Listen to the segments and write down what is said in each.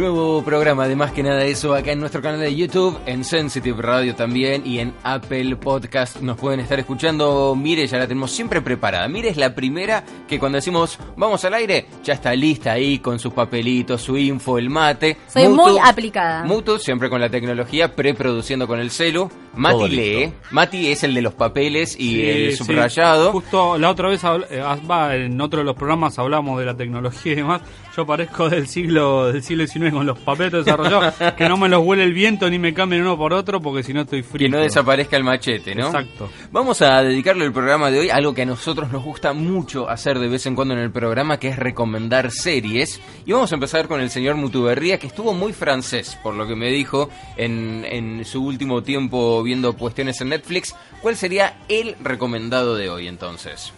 Nuevo programa de Más que Nada Eso acá en nuestro canal de YouTube, en Sensitive Radio también y en Apple Podcast. Nos pueden estar escuchando. Mire, ya la tenemos siempre preparada. Mire, es la primera que cuando decimos vamos al aire, ya está lista ahí con sus papelitos, su info, el mate. Soy muy aplicada. Mutu, siempre con la tecnología, preproduciendo con el celu. Mati Todo lee. listo. Mati es el de los papeles y Sí, el sí. subrayado. Justo la otra vez, eh, va, en otro de los programas hablamos de la tecnología y demás. Yo parezco del siglo del siglo XIX con los papeles desarrollados, que no me los huele el viento ni me cambien uno por otro porque si no estoy frío. Que no desaparezca el machete, ¿no? Exacto. Vamos a dedicarle el programa de hoy a algo que a nosotros nos gusta mucho hacer de vez en cuando en el programa, que es recomendar series. Y vamos a empezar con el señor Mutuberría, que estuvo muy francés, por lo que me dijo en, en su último tiempo viendo cuestiones en Netflix. ¿Cuál sería el recomendado de hoy entonces?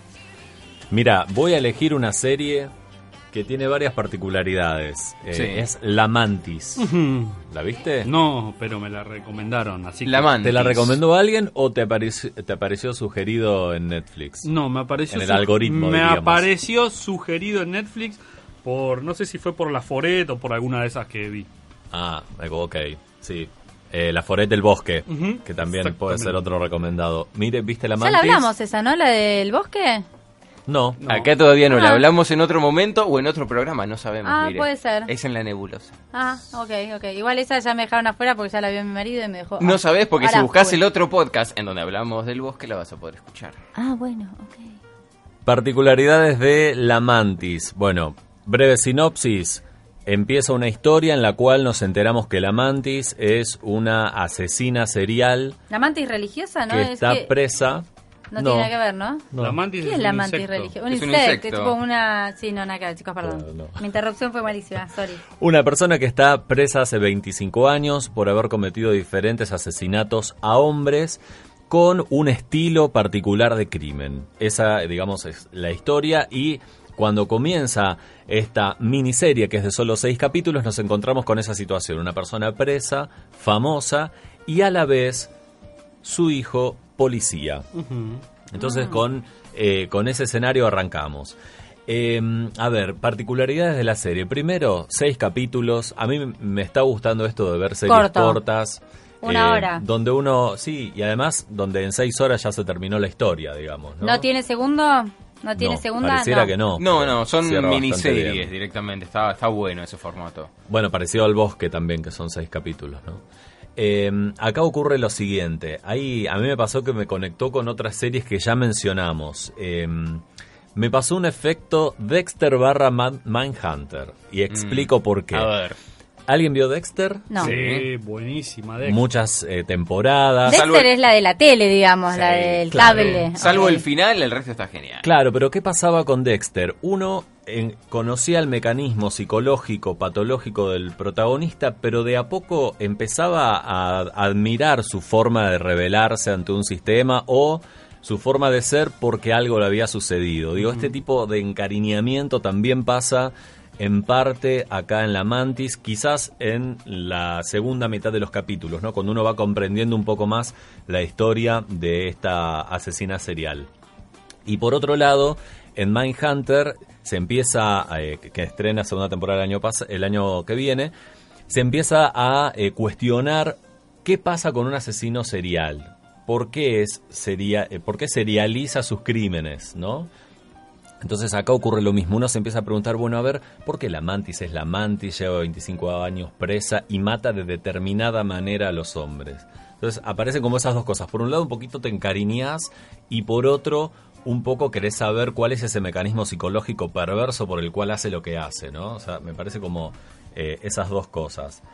Mira, voy a elegir una serie que tiene varias particularidades. Eh, Sí. Es La Mantis. ¿La viste? No, pero me la recomendaron, así La que... Mantis. ¿Te la recomendó alguien o te apareció, te apareció sugerido en Netflix? No, me apareció... En el su- algoritmo, Me diríamos. apareció sugerido en Netflix por... No sé si fue por la Foret o por alguna de esas que vi. Ah, ok, sí. Eh, la Foret del Bosque, que también puede ser otro recomendado. Mire, ¿viste La Ya Mantis? la hablamos esa, ¿no? La del bosque. No. No. Acá todavía no, la Ah. hablamos en otro momento o en otro programa, no sabemos. Ah, mire. puede ser. Es en la nebulosa. Ah, ok, ok. Igual esa ya me dejaron afuera porque ya la vio mi marido y me dejó. No ah, sabes porque si buscas el otro podcast en donde hablamos del bosque la vas a poder escuchar. Ah, bueno, ok. Particularidades de La Mantis. Bueno, breve sinopsis. Empieza una historia en la cual nos enteramos que la Mantis es una asesina serial La mantis religiosa, ¿no? que es está que presa. No, tiene nada que ver, ¿no? No. La mantis ¿Qué es es la un mantis religiosa? Un insecto, insecto. tipo una... Sí, no, nada que ver, chicos, perdón. No, no. Mi interrupción fue malísima, sorry. Una persona que está presa hace 25 años por haber cometido diferentes asesinatos a hombres con un estilo particular de crimen. Esa, digamos, es la historia y cuando comienza esta miniserie, que es de solo seis capítulos, nos encontramos con esa situación. Una persona presa, famosa y a la vez su hijo policía. Entonces con, eh, con ese escenario arrancamos. Eh, a ver, particularidades de la serie. Primero, seis capítulos. A mí me está gustando esto de ver series Corto. cortas. eh, Una hora. Donde uno, sí, y además donde en seis horas ya se terminó la historia, digamos. ¿no? ¿No, tiene segundo? ¿No tiene No, segunda? Pareciera no. que no. No, no, son miniseries directamente. Está, está bueno ese formato. Bueno, parecido al bosque también, que son seis capítulos, ¿no? Eh, acá ocurre lo siguiente. Ahí a mí me pasó que me conectó con otras series que ya mencionamos. Eh, me pasó un efecto Dexter barra Man- Mindhunter. Y explico por qué. Mm. A ver. ¿Alguien vio Dexter? No. Sí, buenísima. Dexter. Muchas eh, temporadas. Dexter Salvo es la de la tele, digamos, la del claro. cable. Salvo el final, el resto está genial. Claro, pero ¿qué pasaba con Dexter? Uno en- conocía el mecanismo psicológico, patológico del protagonista, pero de a poco empezaba a admirar su forma de rebelarse ante un sistema o su forma de ser porque algo le había sucedido. Digo, este tipo de encariñamiento también pasa en parte acá en la Mantis, quizás en la segunda mitad de los capítulos, ¿no? Cuando uno va comprendiendo un poco más la historia de esta asesina serial. Y por otro lado, en Mindhunter se empieza, eh, que estrena segunda temporada el año, pas- el año que viene, se empieza a eh, cuestionar qué pasa con un asesino serial. ¿Por qué, es seria, eh, ¿Por qué serializa sus crímenes? ¿no? Entonces acá ocurre lo mismo, uno se empieza a preguntar, bueno, a ver, ¿por qué la mantis es la mantis, lleva 25 años presa y mata de determinada manera a los hombres? Entonces aparecen como esas dos cosas. Por un lado un poquito te encariñas y por otro un poco querés saber cuál es ese mecanismo psicológico perverso por el cual hace lo que hace, ¿no? O sea, me parece como eh, esas dos cosas.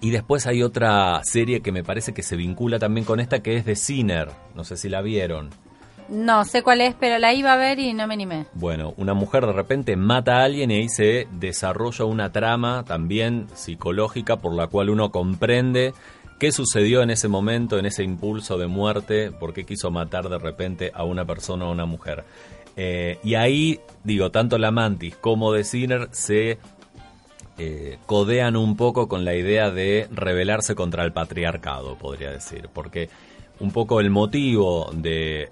Y después hay otra serie que me parece que se vincula también con esta, que es de Sinner. No sé si la vieron. No sé cuál es, pero la iba a ver y no me animé. Bueno, una mujer de repente mata a alguien y ahí se desarrolla una trama también psicológica por la cual uno comprende qué sucedió en ese momento, en ese impulso de muerte, por qué quiso matar de repente a una persona o a una mujer. Eh, y ahí, digo, tanto la Mantis como The Sinner se eh, codean un poco con la idea de rebelarse contra el patriarcado, podría decir, porque un poco el motivo de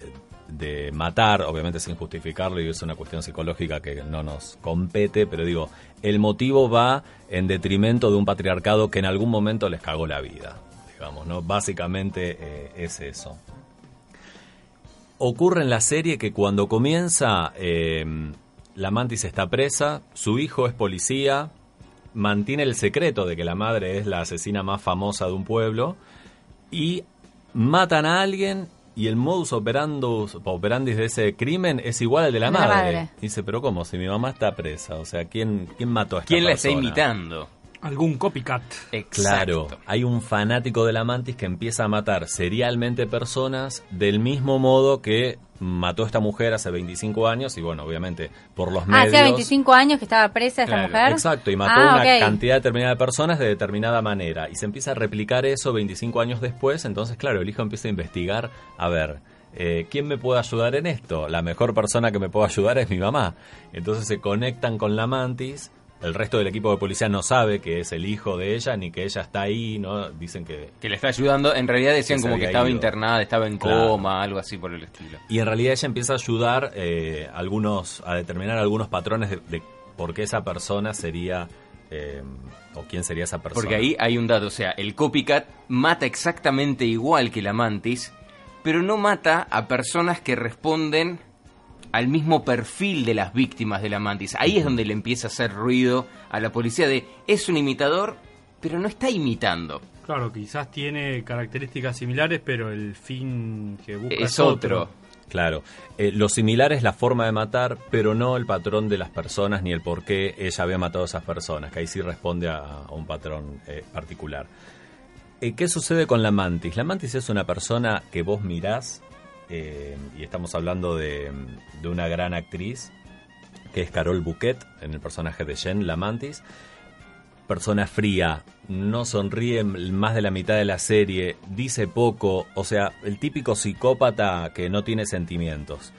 de matar, obviamente sin justificarlo, y es una cuestión psicológica que no nos compete, pero digo, el motivo va en detrimento de un patriarcado que en algún momento les cagó la vida, digamos, ¿no? Básicamente eh, es eso. Ocurre en la serie que cuando comienza, eh, la mantis está presa, su hijo es policía, mantiene el secreto de que la madre es la asesina más famosa de un pueblo, y matan a alguien y el modus operandus, operandi de ese crimen es igual al de la, De la madre. madre. Dice, pero ¿cómo? Si mi mamá está presa, o sea, ¿quién, quién mató a esta ¿Quién la está imitando? Algún copycat. Claro, Exacto. hay un fanático de la mantis que empieza a matar serialmente personas del mismo modo que mató a esta mujer hace 25 años y bueno, obviamente por los Ah, medios... hacía 25 años que estaba presa esta Claro, mujer. Exacto, y mató Ah, una cantidad determinada de personas de determinada manera. Y se empieza a replicar eso 25 años después. Entonces, claro, el hijo empieza a investigar. A ver, eh, ¿quién me puede ayudar en esto? La mejor persona que me puede ayudar es mi mamá. Entonces se conectan con la mantis. El resto del equipo de policía no sabe que es el hijo de ella ni que ella está ahí, ¿no? Dicen que... Que le está ayudando. En realidad decían Que como que estaba ido. internada, estaba en Claro. coma, algo así por el estilo. Y en realidad ella empieza a ayudar eh, algunos, a determinar algunos patrones de, de por qué esa persona sería... eh, o quién sería esa persona. Porque ahí hay un dato, o sea, el copycat mata exactamente igual que la mantis, pero no mata a personas que responden al mismo perfil de las víctimas de la mantis. Ahí es donde le empieza a hacer ruido a la policía de es un imitador, pero no está imitando. Claro, quizás tiene características similares, pero el fin que busca Es otro. Claro, Eh, lo similar es la forma de matar, pero no el patrón de las personas ni el por qué ella había matado a esas personas, que ahí sí responde a, a un patrón eh, particular. Eh, ¿Qué sucede con la mantis? La mantis es una persona que vos mirás, eh, y estamos hablando de, de una gran actriz, que es Carol Bouquet, en el personaje de Jen, la mantis. Persona fría, no sonríe más de la mitad de la serie, dice poco, o sea, el típico psicópata que no tiene sentimientos.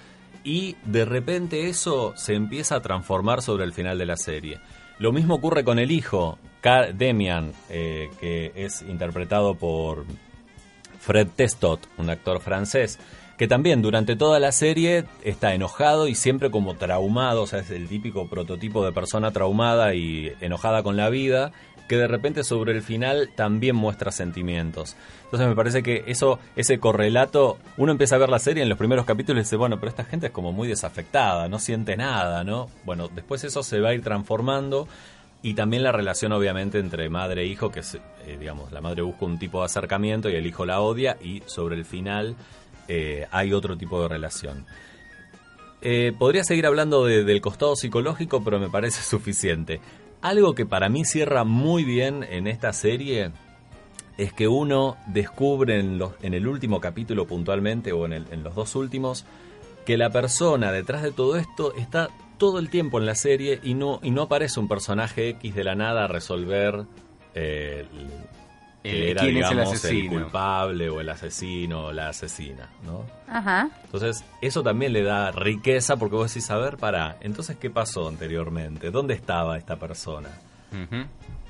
Y de repente eso se empieza a transformar sobre el final de la serie. Lo mismo ocurre con el hijo, Demian, eh, que es interpretado por Fred Testot, un actor francés, que también durante toda la serie está enojado y siempre como traumado, o sea, es el típico prototipo de persona traumada y enojada con la vida, que de repente sobre el final también muestra sentimientos. Entonces me parece que eso, ese correlato, uno empieza a ver la serie en los primeros capítulos y dice, bueno, pero esta gente es como muy desafectada, no siente nada, ¿no? Bueno, después eso se va a ir transformando y también la relación, obviamente, entre madre e hijo, que es, eh, digamos, la madre busca un tipo de acercamiento y el hijo la odia, y sobre el final eh, hay otro tipo de relación. Eh, podría seguir hablando de- del costado psicológico, pero me parece suficiente. Algo que para mí cierra muy bien en esta serie es que uno descubre en, el último capítulo puntualmente, o en los dos últimos, que la persona detrás de todo esto está todo el tiempo en la serie y no, y no aparece un personaje X de la nada a resolver eh, el- que Eh, era, ¿quién es el digamos, asesino? culpable o el asesino o la asesina, ¿no? Ajá. Entonces, eso también le da riqueza porque vos decís, a ver, para, entonces, ¿qué pasó anteriormente? ¿Dónde estaba esta persona?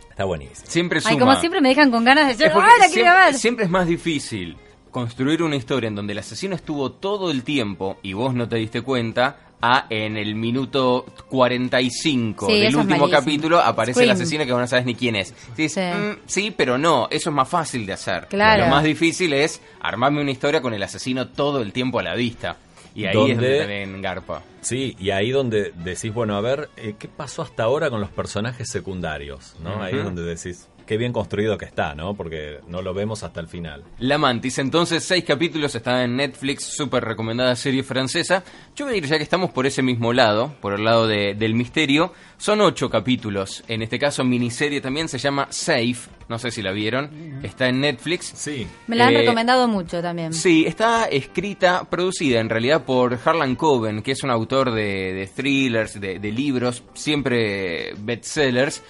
Está buenísimo. Siempre suma. Ay, como siempre me dejan con ganas de decir, ¡ah, la quiero siempre, ver! siempre es más difícil construir una historia en donde el asesino estuvo todo el tiempo y vos no te diste cuenta a en el minuto 45 Sí, del último capítulo aparece el asesino que vos no sabes ni quién es. Decís, Sí. "Mm, sí, pero no, eso es más fácil de hacer. Claro. Lo más difícil es armarme una historia con el asesino todo el tiempo a la vista. Y ahí es donde también garpa. Sí, y ahí donde decís, bueno, a ver, eh, ¿qué pasó hasta ahora con los personajes secundarios? ¿no? Ahí es donde decís, qué bien construido que está, ¿no? Porque no lo vemos hasta el final. La Mantis, entonces seis capítulos está en Netflix, súper recomendada serie francesa. Yo voy a ir ya que estamos por ese mismo lado, por el lado de- del misterio. Son ocho capítulos, en este caso miniserie también, se llama Safe, no sé si la vieron, está en Netflix. Sí. Me la han Eh, recomendado mucho también. Sí, está escrita, producida en realidad por Harlan Coben, que es un autor de, de thrillers, de, de libros, siempre bestsellers.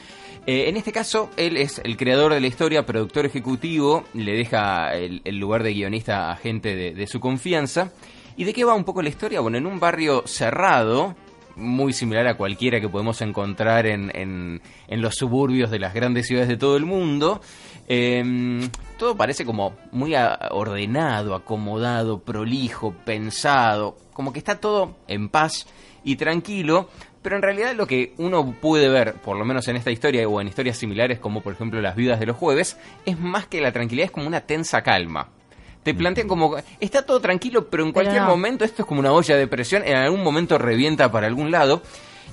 Eh, en este caso, él es el creador de la historia, productor ejecutivo, le deja el, lugar de guionista a gente de, de su confianza. ¿Y de qué va un poco la historia? Bueno, en un barrio cerrado, muy similar a cualquiera que podemos encontrar en, en, en los suburbios de las grandes ciudades de todo el mundo. Eh, todo parece como muy ordenado, acomodado, prolijo, pensado, como que está todo en paz y tranquilo, pero en realidad lo que uno puede ver, por lo menos en esta historia o en historias similares como por ejemplo Las viudas de los jueves, es más que la tranquilidad, es como una tensa calma. Te plantean como, está todo tranquilo, pero en Pero cualquier no. momento esto es como una olla de presión, en algún momento revienta para algún lado.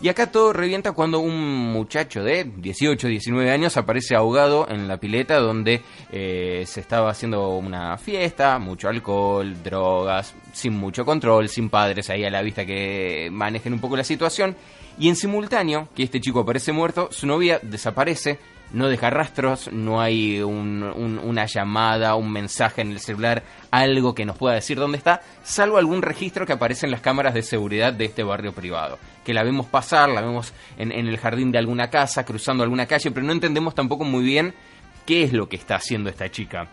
Y acá todo revienta cuando un muchacho de 18, 19 años aparece ahogado en la pileta donde eh, se estaba haciendo una fiesta, mucho alcohol, drogas, sin mucho control, sin padres ahí a la vista que manejen un poco la situación. Y en simultáneo, que este chico aparece muerto, su novia desaparece, no deja rastros, no hay un- un- una llamada, un mensaje en el celular, algo que nos pueda decir dónde está, salvo algún registro que aparece en las cámaras de seguridad de este barrio privado. Que la vemos pasar, la vemos en, en el jardín de alguna casa, cruzando alguna calle, pero no entendemos tampoco muy bien qué es lo que está haciendo esta chica.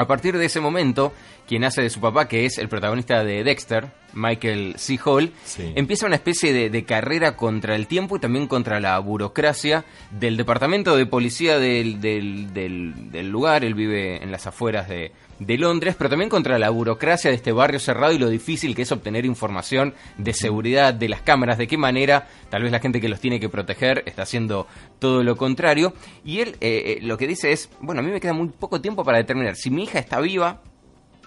A partir de ese momento, quien hace de su papá, que es el protagonista de Dexter, Michael C. Hall, Sí. empieza una especie de, de carrera contra el tiempo y también contra la burocracia del departamento de policía del, del- del- del lugar. Él vive en las afueras de, de Londres, pero también contra la burocracia de este barrio cerrado y lo difícil que es obtener información de seguridad de las cámaras, de qué manera tal vez la gente que los tiene que proteger está haciendo todo lo contrario. Y él eh, eh, lo que dice es, bueno, a mí me queda muy poco tiempo para determinar si mi hija está viva,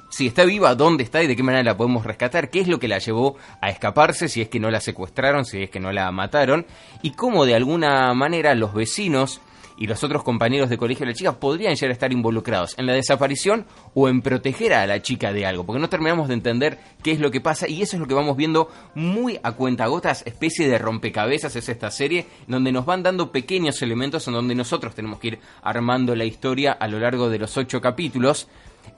si está viva, dónde está y de qué manera la podemos rescatar, qué es lo que la llevó a escaparse, si es que no la secuestraron, si es que no la mataron, y cómo de alguna manera los vecinos y los otros compañeros de colegio de la chica podrían llegar a estar involucrados en la desaparición o en proteger a la chica de algo, porque no terminamos de entender qué es lo que pasa y eso es lo que vamos viendo muy a cuentagotas, especie de rompecabezas es esta serie, donde nos van dando pequeños elementos en donde nosotros tenemos que ir armando la historia a lo largo de los ocho capítulos.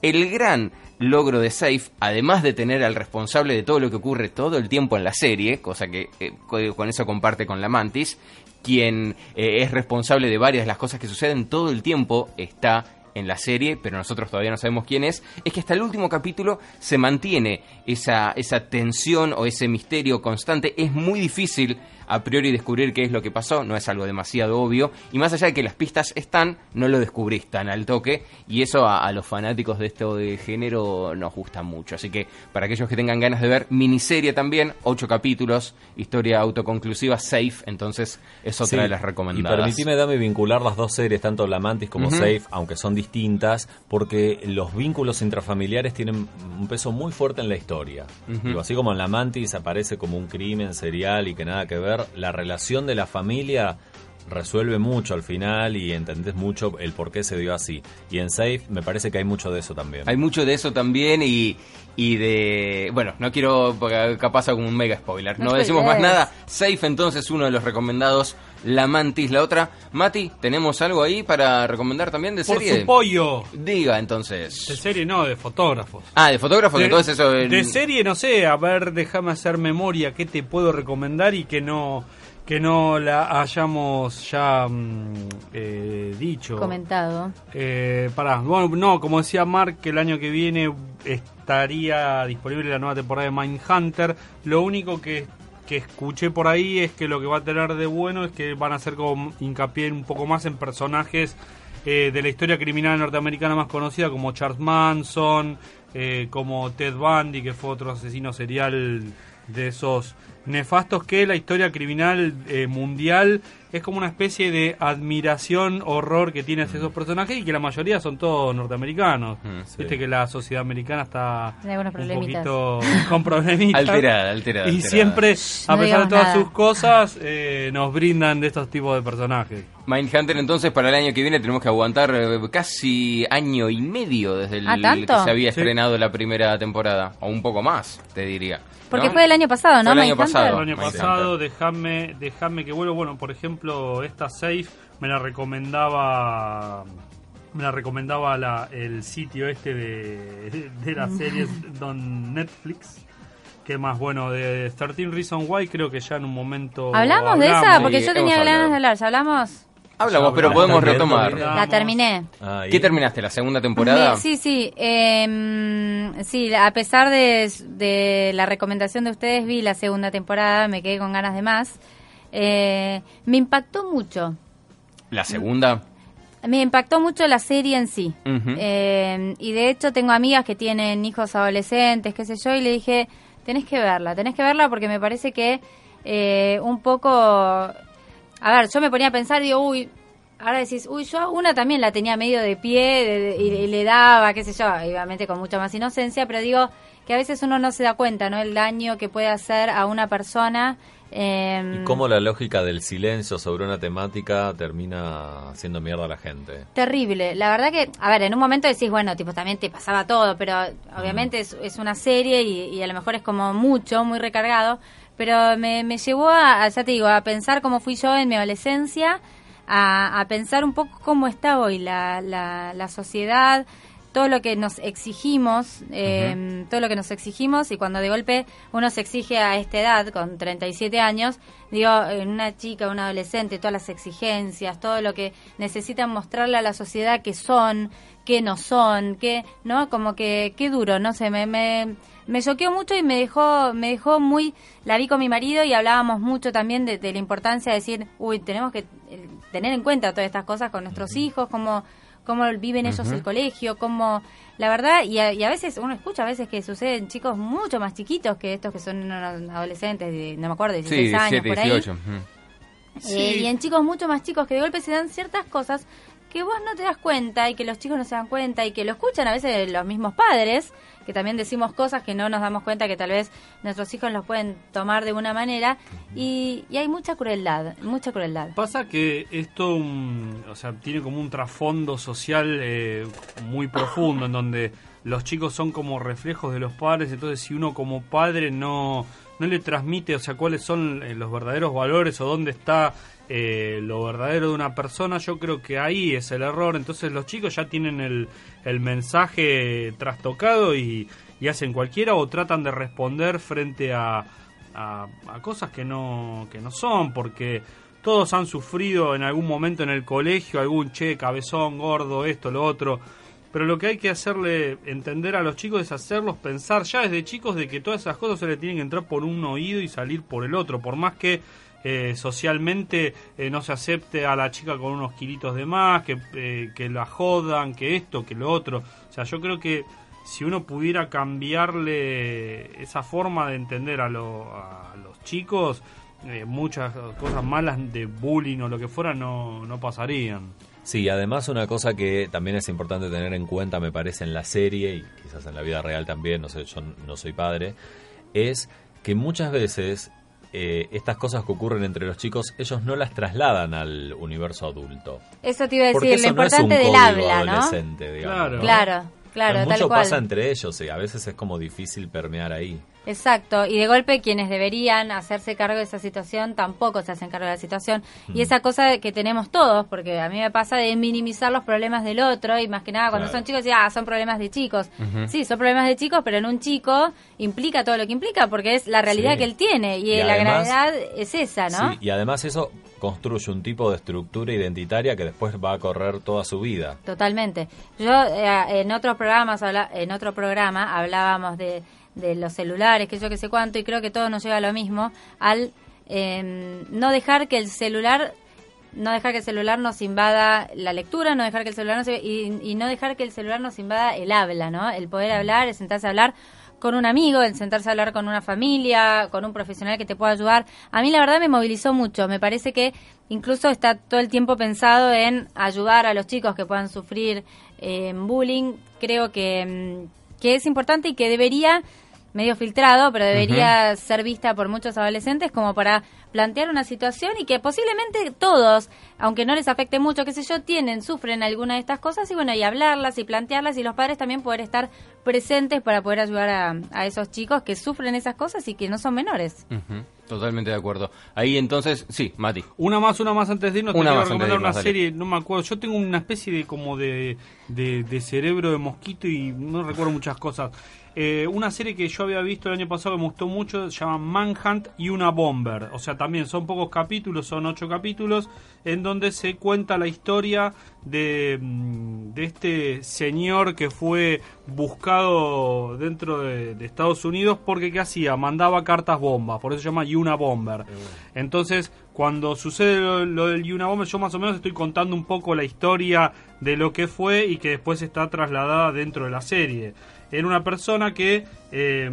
El gran logro de Safe, además de tener al responsable de todo lo que ocurre todo el tiempo en la serie, cosa que eh, co- con eso comparte con la Mantis, quien eh, es responsable de varias de las cosas que suceden todo el tiempo, está en la serie, pero nosotros todavía no sabemos quién es, es que hasta el último capítulo se mantiene esa tensión o ese misterio constante. Es muy difícil a priori descubrir qué es lo que pasó, no es algo demasiado obvio, y más allá de que las pistas están, no lo descubrís tan al toque, y eso a, a los fanáticos de esto de género nos gusta mucho. Así que para aquellos que tengan ganas de ver, miniserie también, ocho capítulos, historia autoconclusiva, safe, entonces es otra Sí, de las recomendadas. Y permitime, dame vincular las dos series, tanto La Mantis como. Safe, aunque son distintas, porque los vínculos intrafamiliares tienen un peso muy fuerte en la historia. Digo, así como en La Mantis aparece como un crimen serial y que nada que ver, la relación de la familia resuelve mucho al final y entendés mucho el por qué se dio así. Y en Safe me parece que hay mucho de eso también. Hay mucho de eso también y, y de... Bueno, no quiero, porque capaz hago un mega spoiler. No, No decimos más nada. Safe entonces, uno de los recomendados. La Mantis, la otra. Mati, ¿tenemos algo ahí para recomendar también de Por serie? su pollo. Diga De entonces. serie no, de fotógrafos. Ah, de fotógrafos, De- entonces eso... De serie, no sé, a ver, déjame hacer memoria, qué te puedo recomendar y que no que no la hayamos ya mm, eh, dicho. Comentado. Eh, pará, bueno, no, como decía Mark, que el año que viene estaría disponible la nueva temporada de Mindhunter. Lo único que, que escuché por ahí es que lo que va a tener de bueno es que van a hacer como hincapié un poco más en personajes eh, de la historia criminal norteamericana más conocida, como Charles Manson, eh, como Ted Bundy, que fue otro asesino serial de esos nefastos que la historia criminal eh, mundial es como una especie de admiración, horror que tiene hacia esos personajes y que la mayoría son todos norteamericanos. Mm, sí. Viste que la sociedad americana está un poquito con problemitas. Alterada, alterada. Y alterada. siempre, a No pesar de todas nada. sus cosas, eh, nos brindan de estos tipos de personajes. Mindhunter entonces para el año que viene tenemos que aguantar eh, casi año y medio desde el ¿Ah, que se había Sí. estrenado la primera temporada. O un poco más, te diría. Porque ¿no? fue el año pasado, ¿no? Fue el año Mindhunter? Pasado. El año pasado, déjame, déjame que vuelva. Bueno, por ejemplo, esta Safe me la recomendaba. Me la recomendaba la, el sitio este de, de las series don Netflix. Que más bueno, de 13 Reasons Why, creo que ya en un momento. ¿Hablamos de esa? Porque Sí, yo tenía ganas de hablar. ¿Ya hablamos? Hablamos, Ya pero podemos ¿Estás viendo, retomar. La terminé. Ah. ¿Qué terminaste? ¿La segunda temporada? Sí, sí. eh, sí, a pesar de, de la recomendación de ustedes, vi la segunda temporada, me quedé con ganas de más. Eh, me impactó mucho. ¿La segunda? Me impactó mucho la serie en sí. Eh, y de hecho tengo amigas que tienen hijos adolescentes, qué sé yo, y le dije, tenés que verla, tenés que verla porque me parece que eh, un poco... A ver, yo me ponía a pensar, digo, uy, ahora decís, uy, yo a una también la tenía medio de pie de- de- y, y le daba, qué sé yo, obviamente con mucha más inocencia, pero digo que a veces uno no se da cuenta, ¿no? El daño que puede hacer a una persona. eh, ¿Y cómo la lógica del silencio sobre una temática termina haciendo mierda a la gente? Terrible. La verdad que, a ver, en un momento decís, bueno, tipo, también te pasaba todo, pero obviamente es, es una serie y, y a lo mejor es como mucho, muy recargado. Pero me, me llevó a, ya te digo, a pensar cómo fui yo en mi adolescencia, a, a pensar un poco cómo está hoy la, la, la sociedad, todo lo que nos exigimos, eh, todo lo que nos exigimos y cuando de golpe uno se exige a esta edad, con 37 años, digo, en una chica, un adolescente, todas las exigencias, todo lo que necesitan mostrarle a la sociedad que son, que no son, que, ¿no? Como que, qué duro, no sé, me, me, me choqueó mucho y me dejó, me dejó muy, la vi con mi marido y hablábamos mucho también de, de la importancia de decir, uy, tenemos que eh, tener en cuenta todas estas cosas con nuestros hijos, como cómo viven ellos el colegio, cómo, la verdad, y a, y a veces uno escucha a veces que suceden chicos mucho más chiquitos que estos que son adolescentes, de, no me acuerdo, 16 Sí, años 17, por ahí. 18. ujú. Eh, y en chicos mucho más chicos que de golpe se dan ciertas cosas que vos no te das cuenta y que los chicos no se dan cuenta y que lo escuchan a veces los mismos padres, que también decimos cosas que no nos damos cuenta que tal vez nuestros hijos los pueden tomar de una manera y, y hay mucha crueldad, mucha crueldad. Pasa que esto, un- o sea, tiene como un trasfondo social eh, muy profundo en donde los chicos son como reflejos de los padres, entonces si uno como padre no, no le transmite, o sea, cuáles son eh, los verdaderos valores o dónde está eh, lo verdadero de una persona, yo creo que ahí es el error, entonces los chicos ya tienen el, el mensaje trastocado y, y hacen cualquiera o tratan de responder frente a, a, a cosas que no, que no son, porque todos han sufrido en algún momento en el colegio algún che, cabezón, gordo, esto, lo otro. Pero lo que hay que hacerle entender a los chicos es hacerlos pensar ya desde chicos de que todas esas cosas se le tienen que entrar por un oído y salir por el otro. Por más que eh, socialmente eh, no se acepte a la chica con unos kilitos de más, que, eh, que la jodan, que esto, que lo otro. O sea, yo creo que si uno pudiera cambiarle esa forma de entender a, lo- a los chicos, muchas cosas malas de bullying o lo que fuera no, no pasarían. Sí, además una cosa que también es importante tener en cuenta, me parece, en la serie y quizás en la vida real también, no sé, yo no soy padre, es que muchas veces eh, estas cosas que ocurren entre los chicos, ellos no las trasladan al universo adulto. Eso te iba a decir, lo no es un importante del código habla, ¿no? adolescente, digamos. Claro. ¿no? Claro, claro, Mucho tal cual. pasa entre ellos y a veces es como difícil permear ahí. Exacto, y de golpe quienes deberían hacerse cargo de esa situación tampoco se hacen cargo de la situación. Y esa cosa que tenemos todos, porque a mí me pasa de minimizar los problemas del otro, y más que nada cuando Claro. son chicos, decir, ah, son problemas de chicos. Sí, son problemas de chicos, pero en un chico implica todo lo que implica, porque es la realidad Sí. que él tiene, y, Y la además- gravedad es esa, ¿no? Sí, y además eso construye un tipo de estructura identitaria que después va a correr toda su vida. Totalmente. Yo eh, en otros programas, en otro programa hablábamos de, de los celulares, que yo que sé cuánto, y creo que todo nos lleva a lo mismo, al eh, no dejar que el celular no dejar que el celular nos invada la lectura, no dejar que el celular nos y, y no dejar que el celular nos invada el habla, ¿no? El poder hablar, el sentarse a hablar con un amigo, el sentarse a hablar con una familia, con un profesional que te pueda ayudar. A mí la verdad me movilizó mucho. Me parece que incluso está todo el tiempo pensado en ayudar a los chicos que puedan sufrir eh, bullying. Creo que, mm, que es importante y que debería medio filtrado, pero debería ser vista por muchos adolescentes como para plantear una situación y que posiblemente todos, aunque no les afecte mucho, qué sé yo, tienen, sufren alguna de estas cosas y bueno, y hablarlas y plantearlas y los padres también poder estar presentes para poder ayudar a, a esos chicos que sufren esas cosas y que no son menores. Totalmente de acuerdo. Ahí entonces, sí, Mati. Una más, una más antes de irnos, Una te de recomendar una serie, no me acuerdo, yo tengo una especie de como de, de, de cerebro de mosquito y no recuerdo muchas cosas. Eh, una serie que yo había visto el año pasado que me gustó mucho, se llama Manhunt y una Bomber. O sea, también son pocos capítulos, son ocho capítulos, en donde se cuenta la historia de, mm, de este señor que fue buscado dentro de, de Estados Unidos porque ¿qué hacía? Mandaba cartas bombas, por eso se llama Yuna Bomber. Entonces, cuando sucede lo, lo del Yuna Bomber, yo más o menos estoy contando un poco la historia de lo que fue y que después está trasladada dentro de la serie. Era una persona que eh,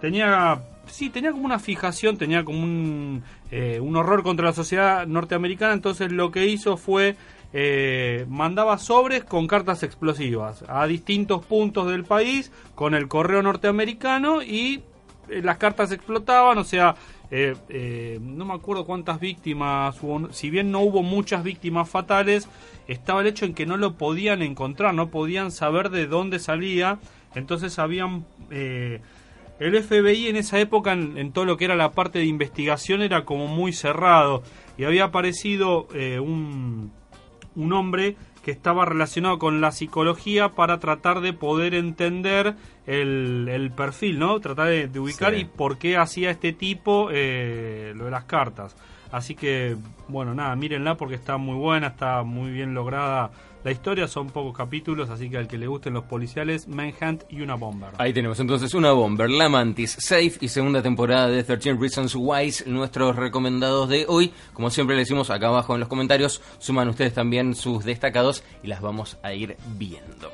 tenía sí, tenía como una fijación, tenía como un, eh, un horror contra la sociedad norteamericana, entonces lo que hizo fue eh, mandaba sobres con cartas explosivas a distintos puntos del país con el correo norteamericano y eh, las cartas explotaban, o sea, eh, eh, no me acuerdo cuántas víctimas hubo, si bien no hubo muchas víctimas fatales, estaba el hecho en que no lo podían encontrar, no podían saber de dónde salía, entonces habían... Eh, el FBI en esa época, en, en, todo lo que era la parte de investigación, era como muy cerrado. Y había aparecido eh, un, un hombre que estaba relacionado con la psicología para tratar de poder entender el, el perfil, ¿no? Tratar de, de ubicar Sí. y por qué hacía este tipo eh, lo de las cartas. Así que, bueno, nada, mírenla porque está muy buena, está muy bien lograda la historia, son pocos capítulos, así que al que le gusten los policiales, Manhunt y una bomber. Ahí tenemos entonces una Bomber, La Mantis, Safe y segunda temporada de 13 Reasons Why, nuestros recomendados de hoy. Como siempre le decimos acá abajo en los comentarios, suman ustedes también sus destacados y las vamos a ir viendo.